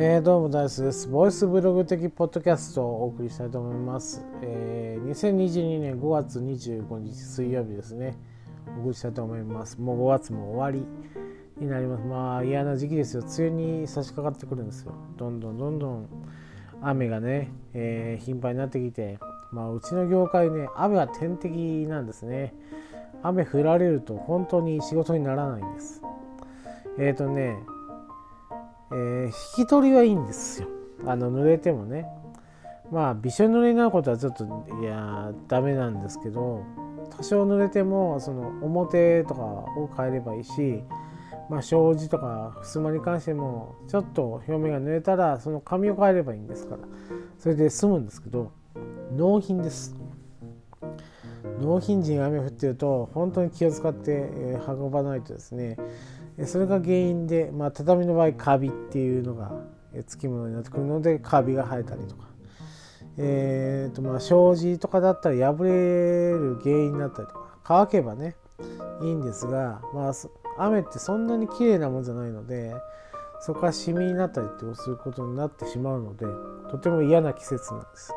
えー、どうもダイスです。ボイスブログ的ポッドキャストをお送りしたいと思います。えー、2022年5月25日水曜日ですね。お送りしたいと思います。もう5月も終わりになります。まあ嫌な時期ですよ。梅雨に差し掛かってくるんですよ。どんどんどんどん雨がね、えー、頻繁になってきて、まあうちの業界ね、雨は天敵なんですね。雨降られると本当に仕事にならないんです。えっ、ー、とね、えー、引き取りはいいんですよ。あの濡れてもね。まあびしょ濡れになることはちょっといやダメなんですけど多少濡れてもその表とかを変えればいいし、まあ、障子とか襖に関してもちょっと表面が濡れたらその紙を変えればいいんですからそれで済むんですけど納品です。納品時に雨降ってると本当に気を使って運ばないとですねそれが原因で、まあ、畳の場合カビっていうのがつきものになってくるのでカビが生えたりとか、えーとまあ、障子とかだったら破れる原因になったりとか。乾けばねいいんですが、まあ、雨ってそんなに綺麗なもんじゃないのでそこからシミになったりってすることになってしまうのでとても嫌な季節なんです、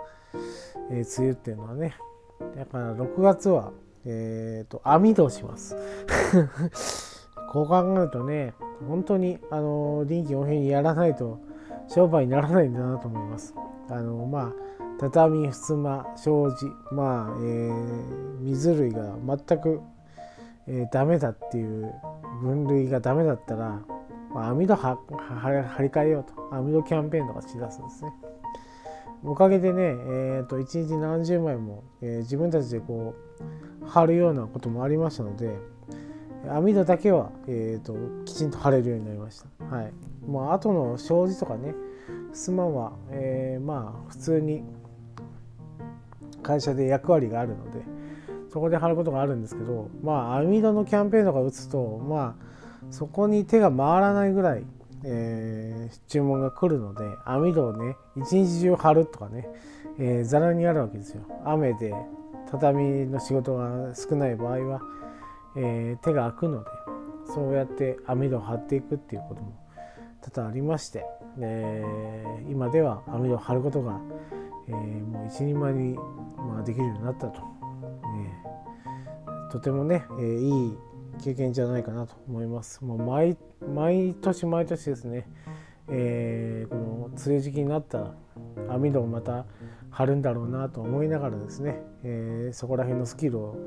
えー、梅雨っていうのはね。だから6月は、えーと網戸をします。こう考えるとね本当にあの臨機応変にやらないと商売にならないんだなと思います。あのまあ畳襖障子まあ、えー、水類が全く、えー、ダメだっていう分類がダメだったら、まあ、網戸は張り替えようと網戸キャンペーンとかしだすんですね。おかげでね、えーと、1日何十枚も、えー、自分たちでこう貼るようなこともありましたので網戸だけは、えーと、きちんと貼れるようになりました。はい。もう後の障子とかね、襖は、えー、まあ普通に会社で役割があるので、そこで貼ることがあるんですけど、まあ網戸のキャンペーンとか打つと、まあそこに手が回らないぐらい、えー、注文が来るので、網戸をね、一日中貼るとかね、えー、ざらにあるわけですよ。雨で畳の仕事が少ない場合は、えー、手が空くのでそうやって網戸を張っていくっていうことも多々ありまして、えー、今では網戸を張ることが、えー、もう一人前に、まあ、できるようになったと、えとてもね、えいい経験じゃないかなと思います。もう毎年毎年ですね、えこの梅雨時期になったら網戸をまた張るんだろうなと思いながらですね、えー、そこら辺のスキルを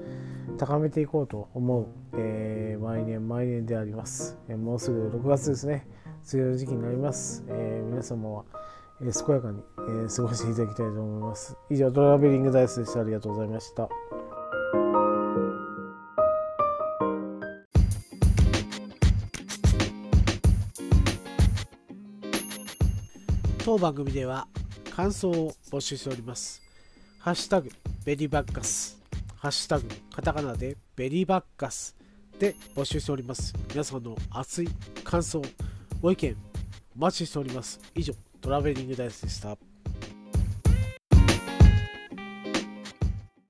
高めていこうと思う、えー、毎年毎年であります、えー、もうすぐ6月ですね。梅雨の時期になります、えー、皆様は、え、健やかに、え、過ごしていただきたいと思います。以上トラベリングダイスでした。ありがとうございました。当番組では感想を募集しております。ハッシュタグベリーバッカス、ハッシュタグカタカナでベリーバッカスで募集しております。皆さんの熱い感想、ご意見お待ちしております。以上、トラベリングダイスでした。